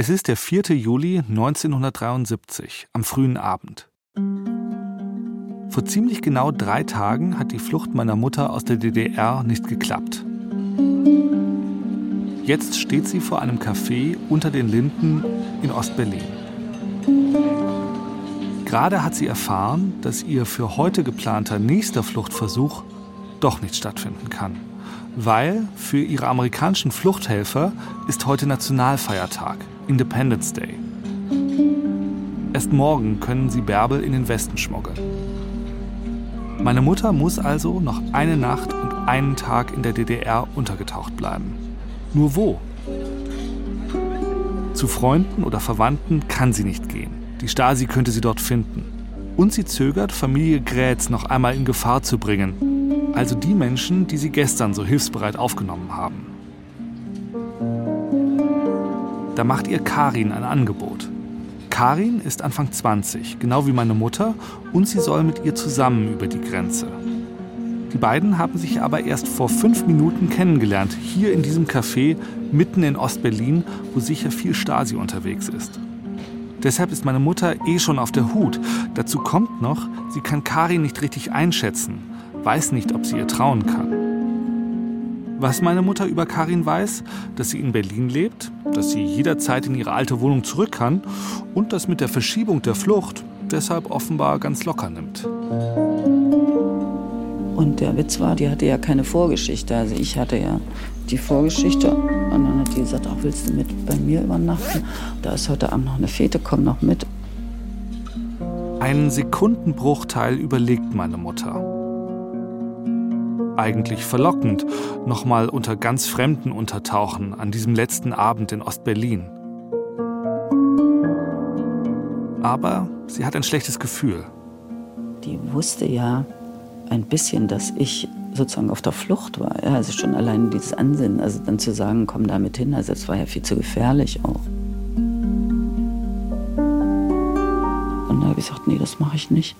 Es ist der 4. Juli 1973, am frühen Abend. Vor ziemlich genau drei Tagen hat die Flucht meiner Mutter aus der DDR nicht geklappt. Jetzt steht sie vor einem Café unter den Linden in Ostberlin. Gerade hat sie erfahren, dass ihr für heute geplanter nächster Fluchtversuch doch nicht stattfinden kann. Weil für ihre amerikanischen Fluchthelfer ist heute Nationalfeiertag. Independence Day. Erst morgen können sie Bärbel in den Westen schmuggeln. Meine Mutter muss also noch eine Nacht und einen Tag in der DDR untergetaucht bleiben. Nur wo? Zu Freunden oder Verwandten kann sie nicht gehen. Die Stasi könnte sie dort finden. Und sie zögert, Familie Grätz noch einmal in Gefahr zu bringen. Also die Menschen, die sie gestern so hilfsbereit aufgenommen haben. Da macht ihr Karin ein Angebot. Karin ist Anfang 20, genau wie meine Mutter, und sie soll mit ihr zusammen über die Grenze. Die beiden haben sich aber erst vor fünf Minuten kennengelernt, hier in diesem Café mitten in Ostberlin, wo sicher viel Stasi unterwegs ist. Deshalb ist meine Mutter eh schon auf der Hut. Dazu kommt noch, sie kann Karin nicht richtig einschätzen, weiß nicht, ob sie ihr trauen kann. Was meine Mutter über Karin weiß, dass sie in Berlin lebt, dass sie jederzeit in ihre alte Wohnung zurück kann und das mit der Verschiebung der Flucht deshalb offenbar ganz locker nimmt. Und der Witz war, die hatte ja keine Vorgeschichte. Also ich hatte ja die Vorgeschichte und dann hat die gesagt, auch willst du mit bei mir übernachten? Da ist heute Abend noch eine Fete, komm noch mit. Einen Sekundenbruchteil überlegt meine Mutter eigentlich verlockend, nochmal unter ganz Fremden untertauchen an diesem letzten Abend in Ostberlin. Aber sie hat ein schlechtes Gefühl. Die wusste ja ein bisschen, dass ich sozusagen auf der Flucht war. Ja, also schon allein dieses Ansinnen, also dann zu sagen, komm damit hin, also das war ja viel zu gefährlich auch. Und da habe ich gesagt, nee, das mache ich nicht.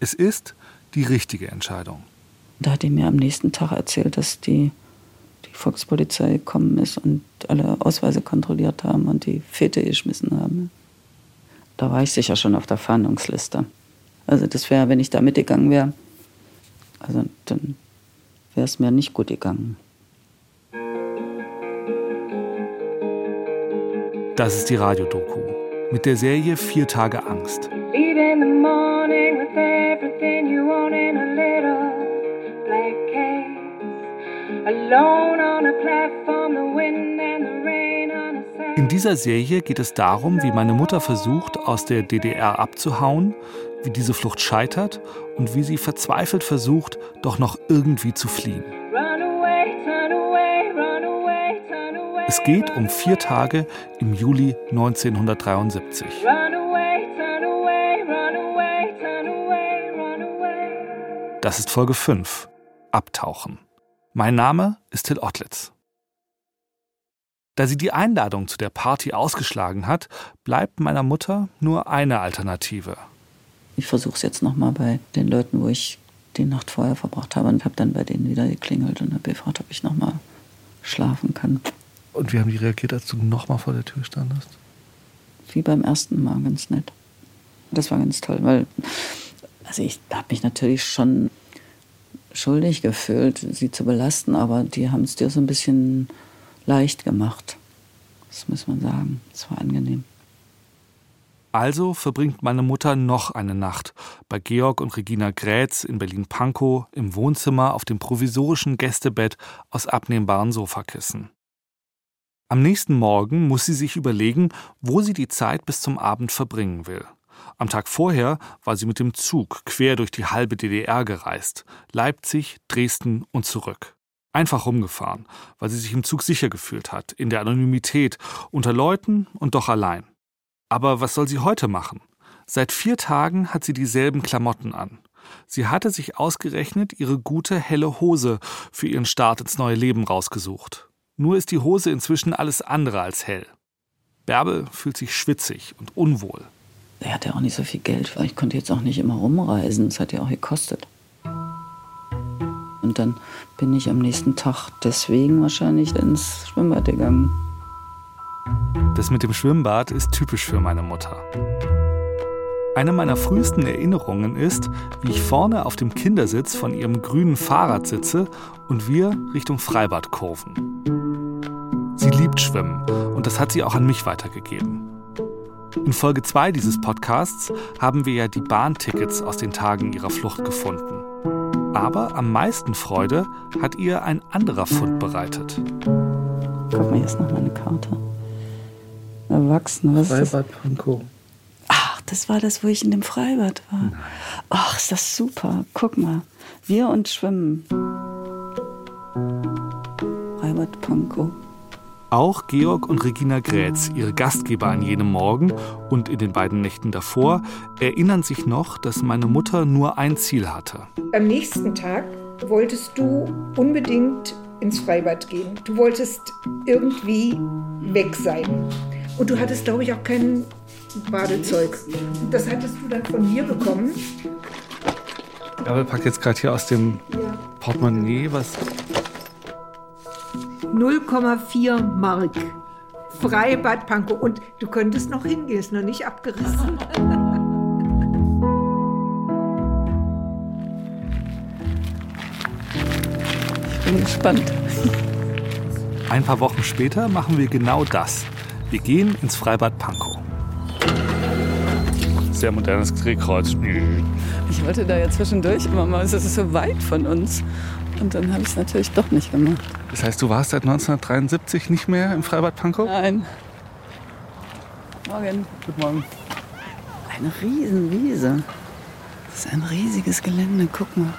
Es ist, die richtige Entscheidung. Da hat er mir am nächsten Tag erzählt, dass die, die Volkspolizei gekommen ist und alle Ausweise kontrolliert haben und die Fete geschmissen haben. Da war ich sicher schon auf der Fahndungsliste. Also das wäre, wenn ich da mitgegangen wäre, also dann wäre es mir nicht gut gegangen. Das ist die Radiodoku mit der Serie Vier Tage Angst. In dieser Serie geht es darum, wie meine Mutter versucht, aus der DDR abzuhauen, wie diese Flucht scheitert und wie sie verzweifelt versucht, doch noch irgendwie zu fliehen. Es geht um vier Tage im Juli 1973. Das ist Folge 5. Abtauchen. Mein Name ist Till Ottlitz. Da sie die Einladung zu der Party ausgeschlagen hat, bleibt meiner Mutter nur eine Alternative. Ich versuche es jetzt nochmal bei den Leuten, wo ich die Nacht vorher verbracht habe und habe dann bei denen wieder geklingelt und habe gefragt, ob ich nochmal schlafen kann. Und wie haben die reagiert, als du nochmal vor der Tür standest? Wie beim ersten Mal, ganz nett. Das war ganz toll, weil also ich habe mich natürlich schon schuldig gefühlt, sie zu belasten, aber die haben es dir so ein bisschen leicht gemacht. Das muss man sagen. Es war angenehm. Also verbringt meine Mutter noch eine Nacht bei Georg und Regina Grätz in Berlin-Pankow im Wohnzimmer auf dem provisorischen Gästebett aus abnehmbaren Sofakissen. Am nächsten Morgen muss sie sich überlegen, wo sie die Zeit bis zum Abend verbringen will. Am Tag vorher war sie mit dem Zug quer durch die halbe DDR gereist, Leipzig, Dresden und zurück. Einfach rumgefahren, weil sie sich im Zug sicher gefühlt hat, in der Anonymität, unter Leuten und doch allein. Aber was soll sie heute machen? Seit vier Tagen hat sie dieselben Klamotten an. Sie hatte sich ausgerechnet ihre gute helle Hose für ihren Start ins neue Leben rausgesucht. Nur ist die Hose inzwischen alles andere als hell. Bärbel fühlt sich schwitzig und unwohl. Er hat ja auch nicht so viel Geld, weil ich konnte jetzt auch nicht immer rumreisen. Das hat ja auch gekostet. Und dann bin ich am nächsten Tag deswegen wahrscheinlich ins Schwimmbad gegangen. Das mit dem Schwimmbad ist typisch für meine Mutter. Eine meiner frühesten Erinnerungen ist, wie ich vorne auf dem Kindersitz von ihrem grünen Fahrrad sitze und wir Richtung Freibad kurven. Sie liebt Schwimmen und das hat sie auch an mich weitergegeben. In Folge 2 dieses Podcasts haben wir ja die Bahntickets aus den Tagen ihrer Flucht gefunden. Aber am meisten Freude hat ihr ein anderer Fund bereitet. Guck mal, hier ist noch mal eine Karte. Erwachsene, was ist das? Freibad Pankow. Ach, das war das, wo ich in dem Freibad war. Ach, ist das super. Guck mal. Wir und Schwimmen. Freibad Pankow. Auch Georg und Regina Grätz, ihre Gastgeber an jenem Morgen und in den beiden Nächten davor, erinnern sich noch, dass meine Mutter nur ein Ziel hatte. Am nächsten Tag wolltest du unbedingt ins Freibad gehen. Du wolltest irgendwie weg sein. Und du hattest, glaube ich, auch kein Badezeug. Das hattest du dann von mir bekommen. Bärbel packt jetzt gerade hier aus dem Portemonnaie was. 0,4 Mark. Freibad Pankow. Und du könntest noch hingehen, ist noch nicht abgerissen. Ich bin gespannt. Ein paar Wochen später machen wir genau das. Wir gehen ins Freibad Pankow. Sehr modernes Drehkreuz. Ich wollte da ja zwischendurch immer mal, es ist so weit von uns. Und dann habe ich es natürlich doch nicht gemacht. Das heißt, du warst seit 1973 nicht mehr im Freibad Pankow? Nein. Morgen. Guten Morgen. Eine Riesenwiese. Das ist ein riesiges Gelände, guck mal.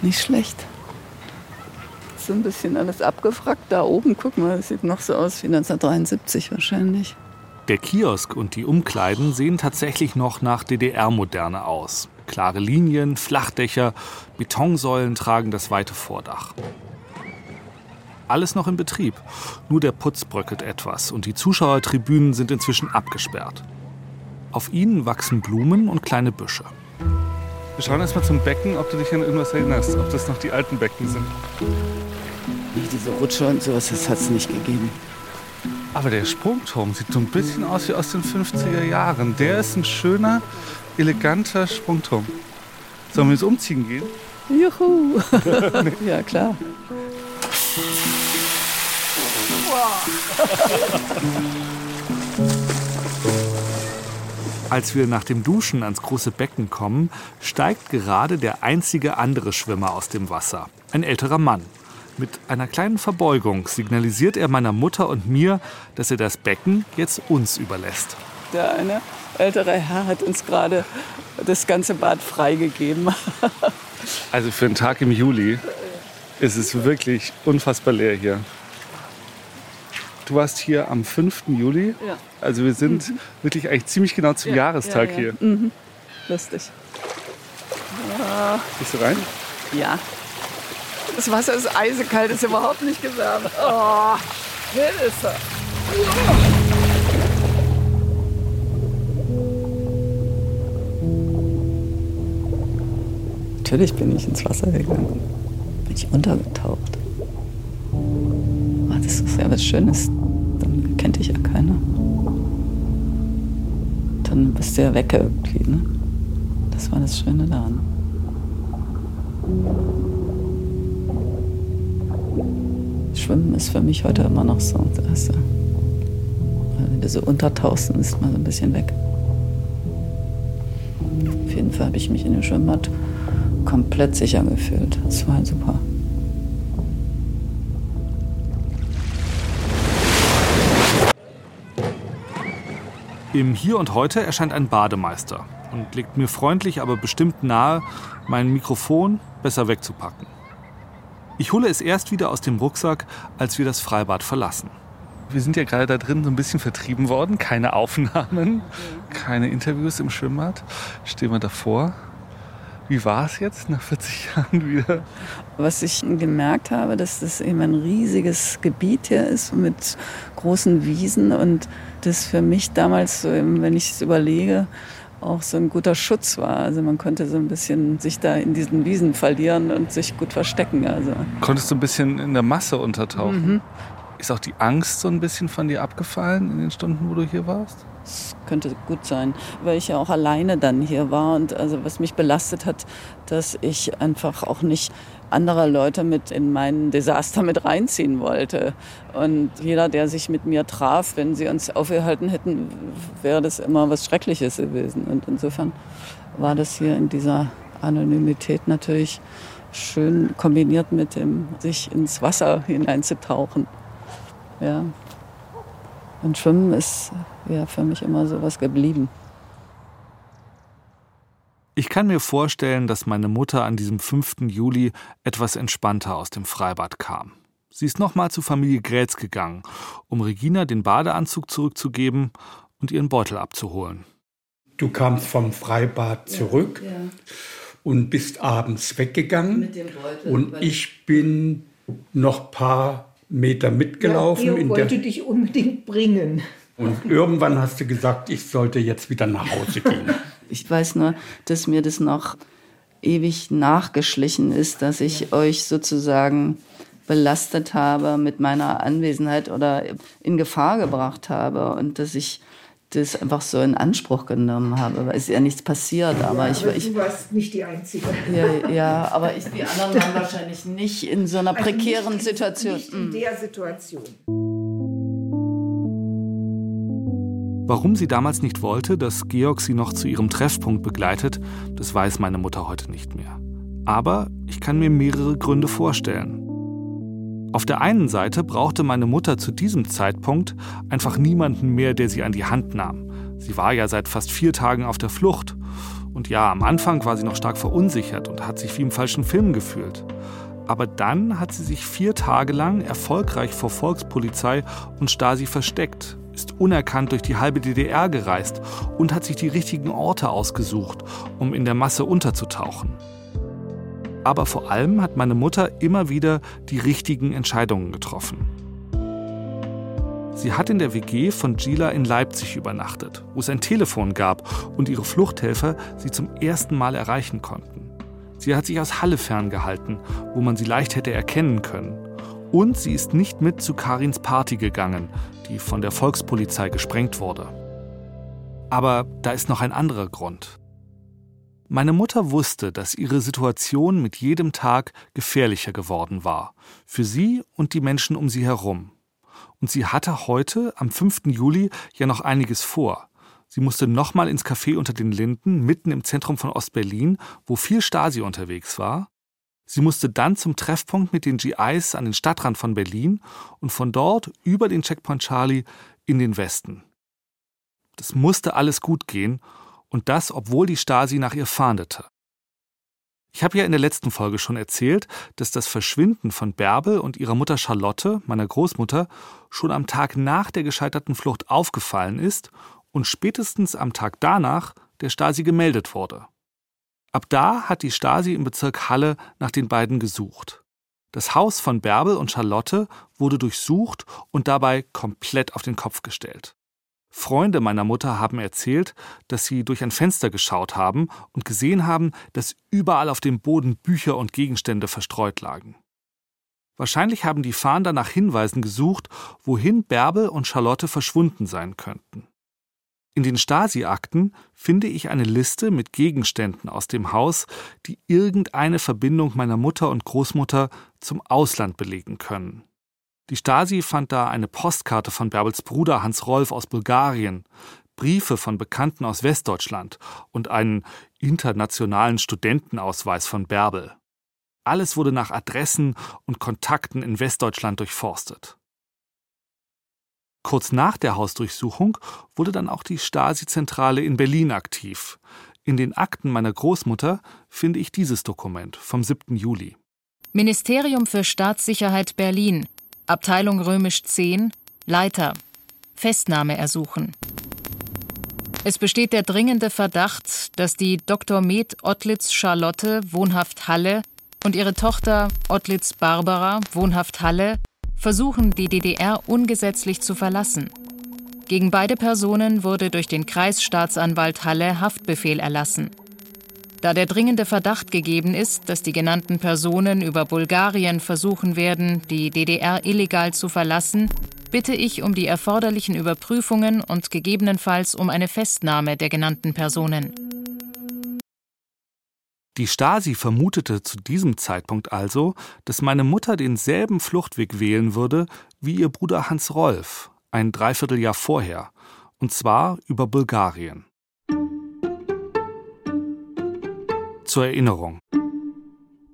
Nicht schlecht. So ein bisschen alles abgefrackt da oben. Guck mal, das sieht noch so aus wie 1973 wahrscheinlich. Der Kiosk und die Umkleiden sehen tatsächlich noch nach DDR-Moderne aus. Klare Linien, Flachdächer, Betonsäulen tragen das weite Vordach. Alles noch in Betrieb. Nur der Putz bröckelt etwas und die Zuschauertribünen sind inzwischen abgesperrt. Auf ihnen wachsen Blumen und kleine Büsche. Wir schauen erstmal zum Becken, ob du dich an irgendwas erinnerst, ob das noch die alten Becken sind. Nee, diese Rutsche und sowas, das hat es nicht gegeben. Aber der Sprungturm sieht so ein bisschen aus wie aus den 50er Jahren. Der ist ein schöner, eleganter Sprungturm. Sollen wir jetzt umziehen gehen? Juhu! ja, klar. Als wir nach dem Duschen ans große Becken kommen, steigt gerade der einzige andere Schwimmer aus dem Wasser. Ein älterer Mann. Mit einer kleinen Verbeugung signalisiert er meiner Mutter und mir, dass er das Becken jetzt uns überlässt. Der eine ältere Herr hat uns gerade das ganze Bad freigegeben. Also für einen Tag im Juli ist es wirklich unfassbar leer hier. Du warst hier am 5. Juli. Ja. Also wir sind wirklich eigentlich ziemlich genau zum Jahrestag ja, ja. hier. Mhm. Lustig. Bist du rein? Ja. Das Wasser ist eisekalt, ist überhaupt nicht gewärmt. Oh, Hilfe. Natürlich bin ich ins Wasser gegangen. Bin ich untergetaucht. Aber das ist ja was Schönes. Dann kennt dich ja keiner. Dann bist du ja weg irgendwie, ne? Das war das Schöne daran. Schwimmen ist für mich heute immer noch so. Das, äh, wenn du so untertauchst, dann ist man so ein bisschen weg. Auf jeden Fall habe ich mich in dem Schwimmbad komplett sicher gefühlt. Das war super. Im Hier und Heute erscheint ein Bademeister und legt mir freundlich, aber bestimmt nahe, mein Mikrofon besser wegzupacken. Ich hole es erst wieder aus dem Rucksack, als wir das Freibad verlassen. Wir sind ja gerade da drin so ein bisschen vertrieben worden. Keine Aufnahmen, keine Interviews im Schwimmbad. Stehen wir davor. Wie war es jetzt nach 40 Jahren wieder? Was ich gemerkt habe, dass das eben ein riesiges Gebiet hier ist mit großen Wiesen und das für mich damals, wenn ich es überlege, auch so ein guter Schutz war. Also man konnte so ein bisschen sich da in diesen Wiesen verlieren und sich gut verstecken. Also Konntest du ein bisschen in der Masse untertauchen? Ist auch die Angst so ein bisschen von dir abgefallen in den Stunden, wo du hier warst? Das könnte gut sein, weil ich ja auch alleine dann hier war und also was mich belastet hat, dass ich einfach auch nicht andere Leute mit in mein Desaster mit reinziehen wollte. Und jeder, der sich mit mir traf, wenn sie uns aufgehalten hätten, wäre das immer was Schreckliches gewesen. Und insofern war das hier in dieser Anonymität natürlich schön kombiniert mit dem sich ins Wasser hineinzutauchen. Ja. Und Schwimmen ist ja für mich immer so was geblieben. Ich kann mir vorstellen, dass meine Mutter an diesem 5. Juli etwas entspannter aus dem Freibad kam. Sie ist nochmal zu Familie Grätz gegangen, um Regina den Badeanzug zurückzugeben und ihren Beutel abzuholen. Du kamst vom Freibad zurück ja, ja. und bist abends weggegangen. Mit dem Beutel, und ich bin noch ein paar Meter mitgelaufen. Ja, ich wollte dich unbedingt bringen. Und irgendwann hast du gesagt, ich sollte jetzt wieder nach Hause gehen. Ich weiß nur, dass mir das noch ewig nachgeschlichen ist, dass ich euch sozusagen belastet habe mit meiner Anwesenheit oder in Gefahr gebracht habe und dass ich das einfach so in Anspruch genommen habe, weil es ist ja nichts passiert. Aber, ja, ich, aber ich, du warst nicht die Einzige. Ja, ja aber ich, die anderen waren wahrscheinlich nicht in so einer also prekären nicht, Situation. Nicht in der Situation. Warum sie damals nicht wollte, dass Georg sie noch zu ihrem Treffpunkt begleitet, das weiß meine Mutter heute nicht mehr. Aber ich kann mir mehrere Gründe vorstellen. Auf der einen Seite brauchte meine Mutter zu diesem Zeitpunkt einfach niemanden mehr, der sie an die Hand nahm. Sie war ja seit fast vier Tagen auf der Flucht. Und ja, am Anfang war sie noch stark verunsichert und hat sich wie im falschen Film gefühlt. Aber dann hat sie sich vier Tage lang erfolgreich vor Volkspolizei und Stasi versteckt, ist unerkannt durch die halbe DDR gereist und hat sich die richtigen Orte ausgesucht, um in der Masse unterzutauchen. Aber vor allem hat meine Mutter immer wieder die richtigen Entscheidungen getroffen. Sie hat in der WG von Gila in Leipzig übernachtet, wo es ein Telefon gab und ihre Fluchthelfer sie zum ersten Mal erreichen konnten. Sie hat sich aus Halle ferngehalten, wo man sie leicht hätte erkennen können. Und sie ist nicht mit zu Karins Party gegangen, die von der Volkspolizei gesprengt wurde. Aber da ist noch ein anderer Grund. Meine Mutter wusste, dass ihre Situation mit jedem Tag gefährlicher geworden war, für sie und die Menschen um sie herum. Und sie hatte heute, am 5. Juli, ja noch einiges vor. Sie musste nochmal ins Café unter den Linden, mitten im Zentrum von Ostberlin, wo viel Stasi unterwegs war. Sie musste dann zum Treffpunkt mit den GIs an den Stadtrand von Berlin und von dort über den Checkpoint Charlie in den Westen. Das musste alles gut gehen und das, obwohl die Stasi nach ihr fahndete. Ich habe ja in der letzten Folge schon erzählt, dass das Verschwinden von Bärbel und ihrer Mutter Charlotte, meiner Großmutter, schon am Tag nach der gescheiterten Flucht aufgefallen ist und spätestens am Tag danach der Stasi gemeldet wurde. Ab da hat die Stasi im Bezirk Halle nach den beiden gesucht. Das Haus von Bärbel und Charlotte wurde durchsucht und dabei komplett auf den Kopf gestellt. Freunde meiner Mutter haben erzählt, dass sie durch ein Fenster geschaut haben und gesehen haben, dass überall auf dem Boden Bücher und Gegenstände verstreut lagen. Wahrscheinlich haben die Fahnder nach Hinweisen gesucht, wohin Bärbel und Charlotte verschwunden sein könnten. In den Stasi-Akten finde ich eine Liste mit Gegenständen aus dem Haus, die irgendeine Verbindung meiner Mutter und Großmutter zum Ausland belegen können. Die Stasi fand da eine Postkarte von Bärbels Bruder Hans Rolf aus Bulgarien, Briefe von Bekannten aus Westdeutschland und einen internationalen Studentenausweis von Bärbel. Alles wurde nach Adressen und Kontakten in Westdeutschland durchforstet. Kurz nach der Hausdurchsuchung wurde dann auch die Stasi-Zentrale in Berlin aktiv. In den Akten meiner Großmutter finde ich dieses Dokument vom 7. Juli. Ministerium für Staatssicherheit Berlin, Abteilung Römisch 10, Leiter. Festnahme ersuchen. Es besteht der dringende Verdacht, dass die Dr. Med Ottlitz Charlotte, wohnhaft Halle, und ihre Tochter Ottlitz Barbara, wohnhaft Halle, versuchen, die DDR ungesetzlich zu verlassen. Gegen beide Personen wurde durch den Kreisstaatsanwalt Halle Haftbefehl erlassen. Da der dringende Verdacht gegeben ist, dass die genannten Personen über Bulgarien versuchen werden, die DDR illegal zu verlassen, bitte ich um die erforderlichen Überprüfungen und gegebenenfalls um eine Festnahme der genannten Personen. Die Stasi vermutete zu diesem Zeitpunkt also, dass meine Mutter denselben Fluchtweg wählen würde wie ihr Bruder Hans Rolf, ein Dreivierteljahr vorher, und zwar über Bulgarien. Zur Erinnerung.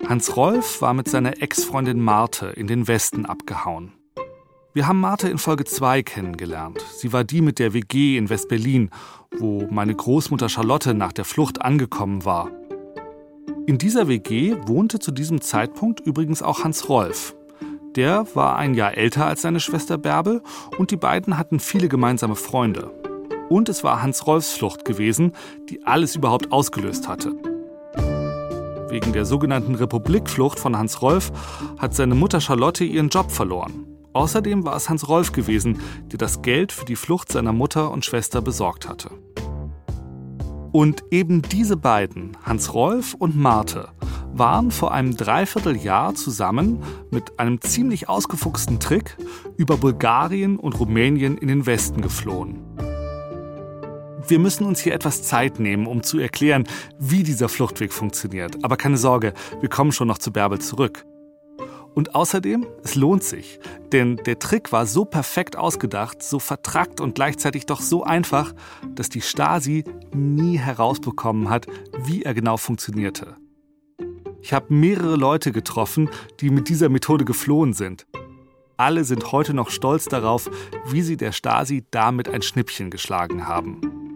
Hans Rolf war mit seiner Ex-Freundin Marte in den Westen abgehauen. Wir haben Marte in Folge 2 kennengelernt. Sie war die mit der WG in West-Berlin, wo meine Großmutter Charlotte nach der Flucht angekommen war. In dieser WG wohnte zu diesem Zeitpunkt übrigens auch Hans Rolf. Der war ein Jahr älter als seine Schwester Bärbel und die beiden hatten viele gemeinsame Freunde. Und es war Hans Rolfs Flucht gewesen, die alles überhaupt ausgelöst hatte. Wegen der sogenannten Republikflucht von Hans Rolf hat seine Mutter Charlotte ihren Job verloren. Außerdem war es Hans Rolf gewesen, der das Geld für die Flucht seiner Mutter und Schwester besorgt hatte. Und eben diese beiden, Hans Rolf und Marte, waren vor einem Dreivierteljahr zusammen mit einem ziemlich ausgefuchsten Trick über Bulgarien und Rumänien in den Westen geflohen. Wir müssen uns hier etwas Zeit nehmen, um zu erklären, wie dieser Fluchtweg funktioniert. Aber keine Sorge, wir kommen schon noch zu Bärbel zurück. Und außerdem, es lohnt sich, denn der Trick war so perfekt ausgedacht, so vertrackt und gleichzeitig doch so einfach, dass die Stasi nie herausbekommen hat, wie er genau funktionierte. Ich habe mehrere Leute getroffen, die mit dieser Methode geflohen sind. Alle sind heute noch stolz darauf, wie sie der Stasi damit ein Schnippchen geschlagen haben.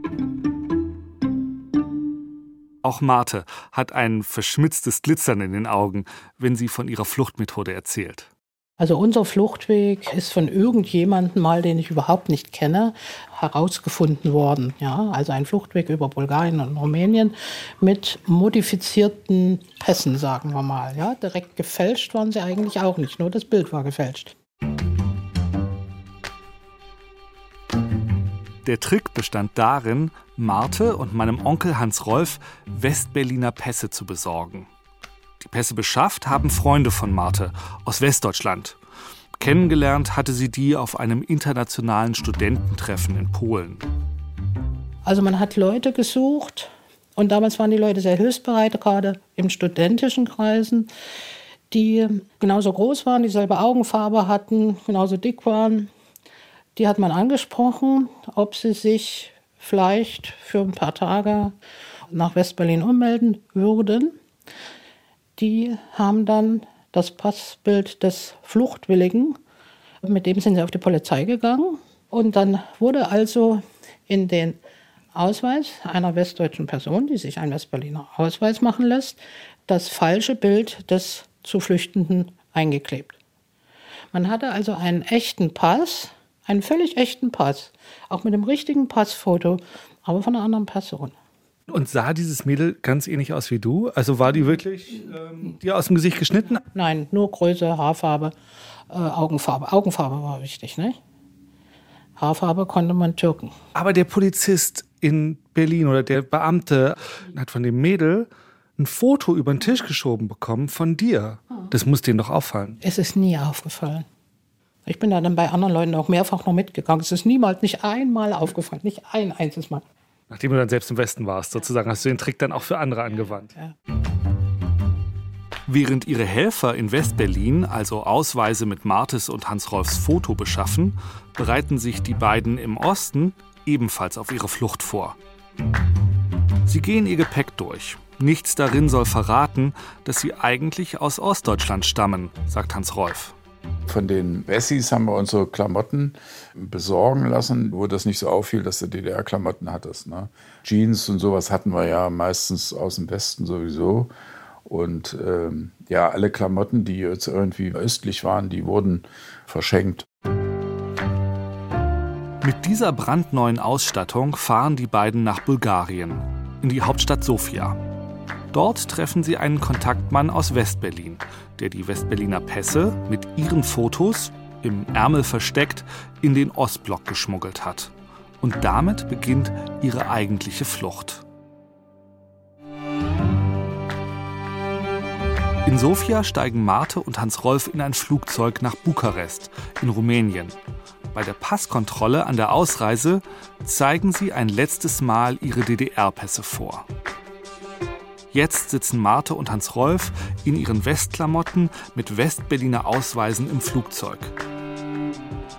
Auch Marte hat ein verschmitztes Glitzern in den Augen, wenn sie von ihrer Fluchtmethode erzählt. Also unser Fluchtweg ist von irgendjemandem mal, den ich überhaupt nicht kenne, herausgefunden worden. Ja, also ein Fluchtweg über Bulgarien und Rumänien mit modifizierten Pässen, sagen wir mal. Ja, direkt gefälscht waren sie eigentlich auch nicht, nur das Bild war gefälscht. Der Trick bestand darin, Marte und meinem Onkel Hans Rolf Westberliner Pässe zu besorgen. Die Pässe beschafft haben Freunde von Marte aus Westdeutschland. Kennengelernt hatte sie die auf einem internationalen Studententreffen in Polen. Also man hat Leute gesucht und damals waren die Leute sehr hilfsbereit, gerade im studentischen Kreisen, die genauso groß waren, dieselbe Augenfarbe hatten, genauso dick waren die hat man angesprochen, ob sie sich vielleicht für ein paar Tage nach Westberlin ummelden würden. Die haben dann das Passbild des Fluchtwilligen, mit dem sind sie auf die Polizei gegangen. Und dann wurde also in den Ausweis einer westdeutschen Person, die sich einen Westberliner Ausweis machen lässt, das falsche Bild des zu Flüchtenden eingeklebt. Man hatte also einen echten Pass, einen völlig echten Pass. Auch mit dem richtigen Passfoto, aber von einer anderen Person. Und sah dieses Mädel ganz ähnlich aus wie du? Also war die wirklich ähm, dir aus dem Gesicht geschnitten? Nein, nur Größe, Haarfarbe, äh, Augenfarbe. Augenfarbe war wichtig, ne? Haarfarbe konnte man türken. Aber der Polizist in Berlin oder der Beamte hat von dem Mädel ein Foto über den Tisch geschoben bekommen von dir. Das muss denen doch auffallen. Es ist nie aufgefallen. Ich bin da dann bei anderen Leuten auch mehrfach noch mitgegangen. Es ist niemals, nicht einmal aufgefallen, nicht ein einziges Mal. Nachdem du dann selbst im Westen warst, sozusagen, hast du den Trick dann auch für andere angewandt. Ja. Während ihre Helfer in Westberlin also Ausweise mit Martes und Hans-Rolfs Foto beschaffen, bereiten sich die beiden im Osten ebenfalls auf ihre Flucht vor. Sie gehen ihr Gepäck durch. Nichts darin soll verraten, dass sie eigentlich aus Ostdeutschland stammen, sagt Hans-Rolf. Von den Wessis haben wir unsere Klamotten besorgen lassen, wo das nicht so auffiel, dass du DDR-Klamotten hattest. Ne? Jeans und sowas hatten wir ja meistens aus dem Westen sowieso. Und ähm, ja, alle Klamotten, die jetzt irgendwie östlich waren, die wurden verschenkt. Mit dieser brandneuen Ausstattung fahren die beiden nach Bulgarien, in die Hauptstadt Sofia. Dort treffen sie einen Kontaktmann aus Westberlin, der die Westberliner Pässe mit ihren Fotos, im Ärmel versteckt, in den Ostblock geschmuggelt hat. Und damit beginnt ihre eigentliche Flucht. In Sofia steigen Marte und Hans-Rolf in ein Flugzeug nach Bukarest in Rumänien. Bei der Passkontrolle an der Ausreise zeigen sie ein letztes Mal ihre DDR-Pässe vor. Jetzt sitzen Marte und Hans-Rolf in ihren Westklamotten mit Westberliner Ausweisen im Flugzeug.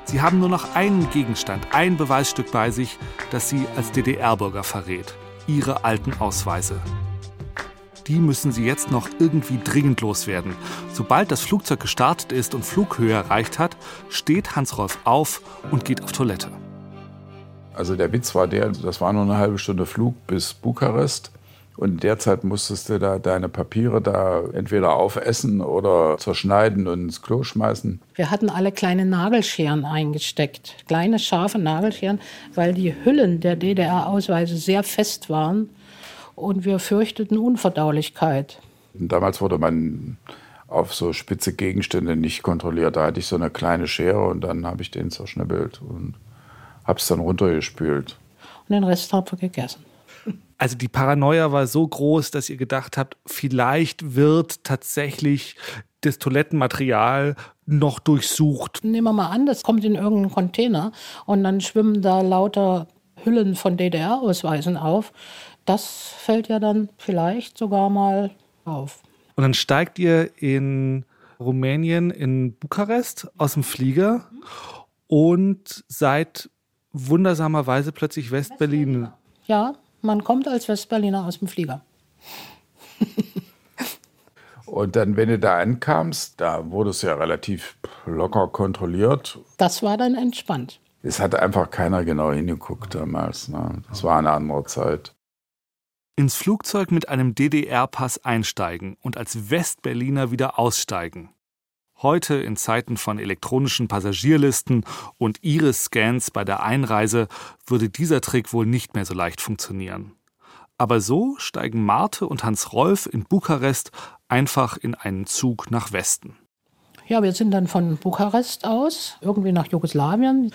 Sie haben nur noch einen Gegenstand, ein Beweisstück bei sich, das sie als DDR-Bürger verrät. Ihre alten Ausweise. Die müssen sie jetzt noch irgendwie dringend loswerden. Sobald das Flugzeug gestartet ist und Flughöhe erreicht hat, steht Hans-Rolf auf und geht auf Toilette. Also der Witz war der, das war nur eine halbe Stunde Flug bis Bukarest. Und derzeit musstest du da deine Papiere da entweder aufessen oder zerschneiden und ins Klo schmeißen. Wir hatten alle kleine Nagelscheren eingesteckt, kleine scharfe Nagelscheren, weil die Hüllen der DDR-Ausweise sehr fest waren und wir fürchteten Unverdaulichkeit. Damals wurde man auf so spitze Gegenstände nicht kontrolliert. Da hatte ich so eine kleine Schere und dann habe ich den zerschnippelt und habe es dann runtergespült. Und den Rest haben wir gegessen. Also die Paranoia war so groß, dass ihr gedacht habt, vielleicht wird tatsächlich das Toilettenmaterial noch durchsucht. Nehmen wir mal an, das kommt in irgendeinen Container und dann schwimmen da lauter Hüllen von DDR-Ausweisen auf. Das fällt ja dann vielleicht sogar mal auf. Und dann steigt ihr in Rumänien, in Bukarest aus dem Flieger und seid wundersamerweise plötzlich Westberlin. Ja, man kommt als Westberliner aus dem Flieger. Und dann, wenn du da ankamst, da wurde es ja relativ locker kontrolliert. Das war dann entspannt. Es hat einfach keiner genau hingeguckt damals. Ne? Das war eine andere Zeit. Ins Flugzeug mit einem DDR-Pass einsteigen und als Westberliner wieder aussteigen. Heute in Zeiten von elektronischen Passagierlisten und Iris-Scans bei der Einreise würde dieser Trick wohl nicht mehr so leicht funktionieren. Aber so steigen Marte und Hans Rolf in Bukarest einfach in einen Zug nach Westen. Ja, wir sind dann von Bukarest aus irgendwie nach Jugoslawien.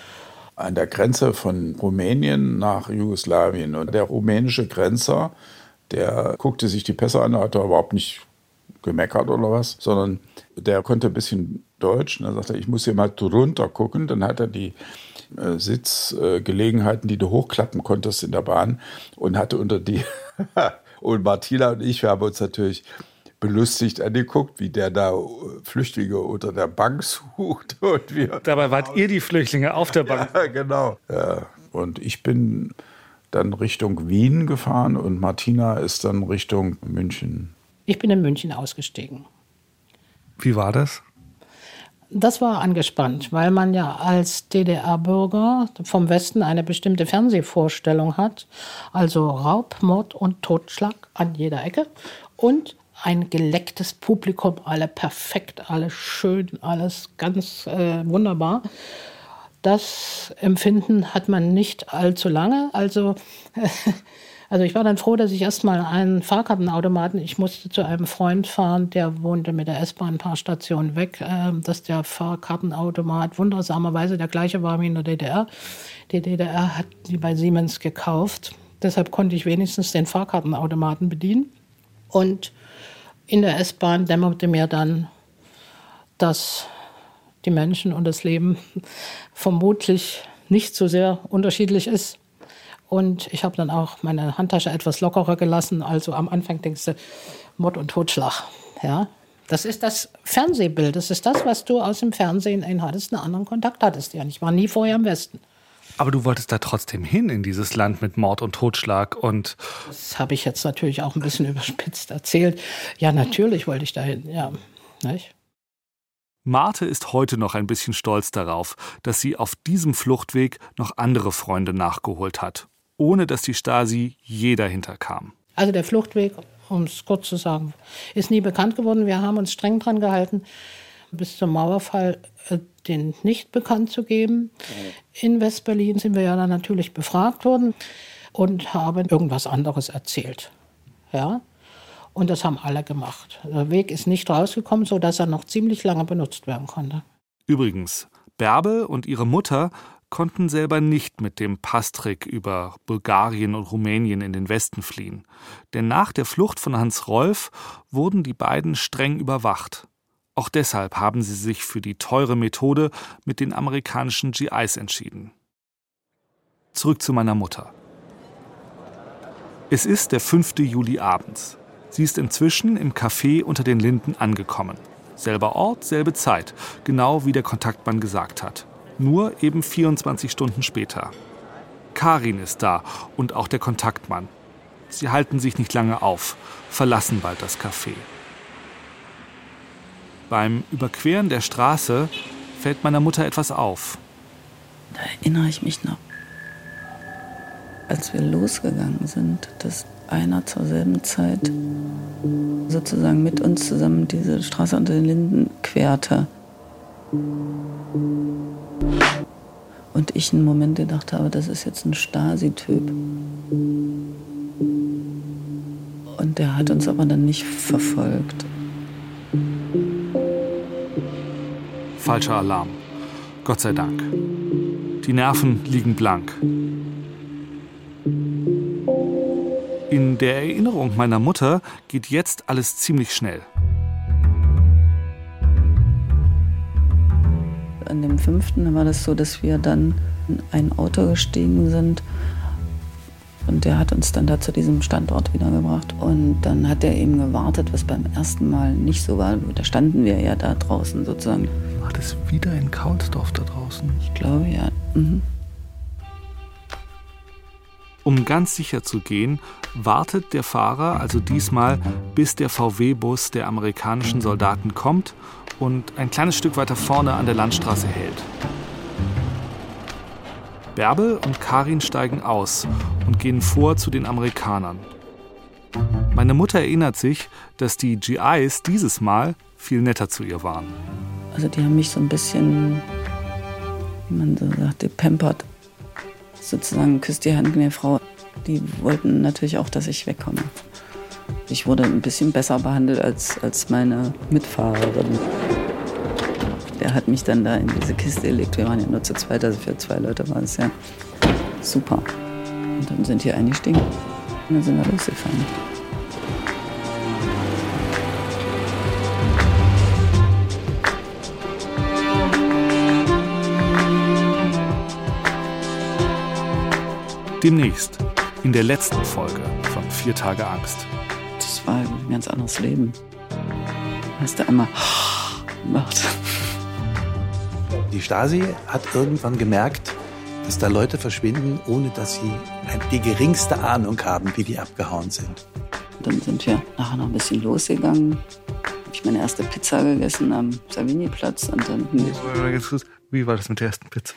An der Grenze von Rumänien nach Jugoslawien. Und der rumänische Grenzer, der guckte sich die Pässe an, hat er überhaupt nicht gemeckert oder was, sondern der konnte ein bisschen Deutsch. Und dann sagte er, ich muss hier mal drunter gucken. Dann hat er die äh, Sitzgelegenheiten, äh, die du hochklappen konntest in der Bahn und hatte unter die. und Martina und ich, wir haben uns natürlich belustigt angeguckt, wie der da äh, Flüchtlinge unter der Bank sucht. Und wir Dabei wart ihr die Flüchtlinge auf der Bank. Ja, genau. Ja. Und ich bin dann Richtung Wien gefahren und Martina ist dann Richtung München ich bin in München ausgestiegen. Wie war das? Das war angespannt, weil man ja als DDR-Bürger vom Westen eine bestimmte Fernsehvorstellung hat. Also Raub, Mord und Totschlag an jeder Ecke. Und ein gelecktes Publikum, alle perfekt, alles schön, alles ganz äh, wunderbar. Das Empfinden hat man nicht allzu lange. Also Also ich war dann froh, dass ich erstmal einen Fahrkartenautomaten, ich musste zu einem Freund fahren, der wohnte mit der S-Bahn ein paar Stationen weg, äh, dass der Fahrkartenautomat wundersamerweise der gleiche war wie in der DDR. Die DDR hat die bei Siemens gekauft. Deshalb konnte ich wenigstens den Fahrkartenautomaten bedienen. Und in der S-Bahn dämmerte mir dann, dass die Menschen und das Leben vermutlich nicht so sehr unterschiedlich ist und ich habe dann auch meine Handtasche etwas lockerer gelassen. Also am Anfang denkst du, Mord und Totschlag. Ja, das ist das Fernsehbild. Das ist das, was du aus dem Fernsehen in hattest, einen anderen Kontakt hattest. Ja, ich war nie vorher im Westen. Aber du wolltest da trotzdem hin in dieses Land mit Mord und Totschlag und. Das habe ich jetzt natürlich auch ein bisschen überspitzt erzählt. Ja, natürlich wollte ich dahin, ja. Nicht? Marte ist heute noch ein bisschen stolz darauf, dass sie auf diesem Fluchtweg noch andere Freunde nachgeholt hat ohne dass die Stasi je dahinter kam. Also der Fluchtweg, um es kurz zu sagen, ist nie bekannt geworden. Wir haben uns streng dran gehalten, bis zum Mauerfall äh, den nicht bekannt zu geben. In Westberlin sind wir ja dann natürlich befragt worden und haben irgendwas anderes erzählt. Ja, und das haben alle gemacht. Der Weg ist nicht rausgekommen, sodass er noch ziemlich lange benutzt werden konnte. Übrigens, Bärbel und ihre Mutter konnten selber nicht mit dem Passtrik über Bulgarien und Rumänien in den Westen fliehen. Denn nach der Flucht von Hans Rolf wurden die beiden streng überwacht. Auch deshalb haben sie sich für die teure Methode mit den amerikanischen GIs entschieden. Zurück zu meiner Mutter. Es ist der 5. Juli abends. Sie ist inzwischen im Café unter den Linden angekommen. Selber Ort, selbe Zeit, genau wie der Kontaktmann gesagt hat. Nur eben 24 Stunden später. Karin ist da und auch der Kontaktmann. Sie halten sich nicht lange auf, verlassen bald das Café. Beim Überqueren der Straße fällt meiner Mutter etwas auf. Da erinnere ich mich noch. Als wir losgegangen sind, dass einer zur selben Zeit sozusagen mit uns zusammen diese Straße unter den Linden querte. Und ich einen Moment gedacht habe, das ist jetzt ein Stasi-Typ. Und der hat uns aber dann nicht verfolgt. Falscher Alarm. Gott sei Dank. Die Nerven liegen blank. In der Erinnerung meiner Mutter geht jetzt alles ziemlich schnell. Dem fünften war das so, dass wir dann in ein Auto gestiegen sind und der hat uns dann da zu diesem Standort wiedergebracht. Und dann hat er eben gewartet, was beim ersten Mal nicht so war. Da standen wir ja da draußen sozusagen. War das wieder in Kaulsdorf da draußen? Ich glaube ja. Mhm. Um ganz sicher zu gehen, wartet der Fahrer also diesmal, bis der VW-Bus der amerikanischen Soldaten kommt und ein kleines Stück weiter vorne an der Landstraße hält. Bärbel und Karin steigen aus und gehen vor zu den Amerikanern. Meine Mutter erinnert sich, dass die GIs dieses Mal viel netter zu ihr waren. Also die haben mich so ein bisschen, wie man so sagt, gepampert. Sozusagen küsst die Hand mir Frau. Die wollten natürlich auch, dass ich wegkomme. Ich wurde ein bisschen besser behandelt als, als meine Mitfahrerin. Der hat mich dann da in diese Kiste gelegt. Wir waren ja nur zu zweit, also für zwei Leute war es ja super. Und dann sind die eingestiegen und dann sind wir losgefahren. Demnächst, in der letzten Folge von Vier Tage Angst. Das war ein ganz anderes Leben. Hast du einmal gemacht. Die Stasi hat irgendwann gemerkt, dass da Leute verschwinden, ohne dass sie die geringste Ahnung haben, wie die abgehauen sind. Dann sind wir nachher noch ein bisschen losgegangen. Habe ich meine erste Pizza gegessen am Savigny-Platz und dann. Wie war das mit der ersten Pizza?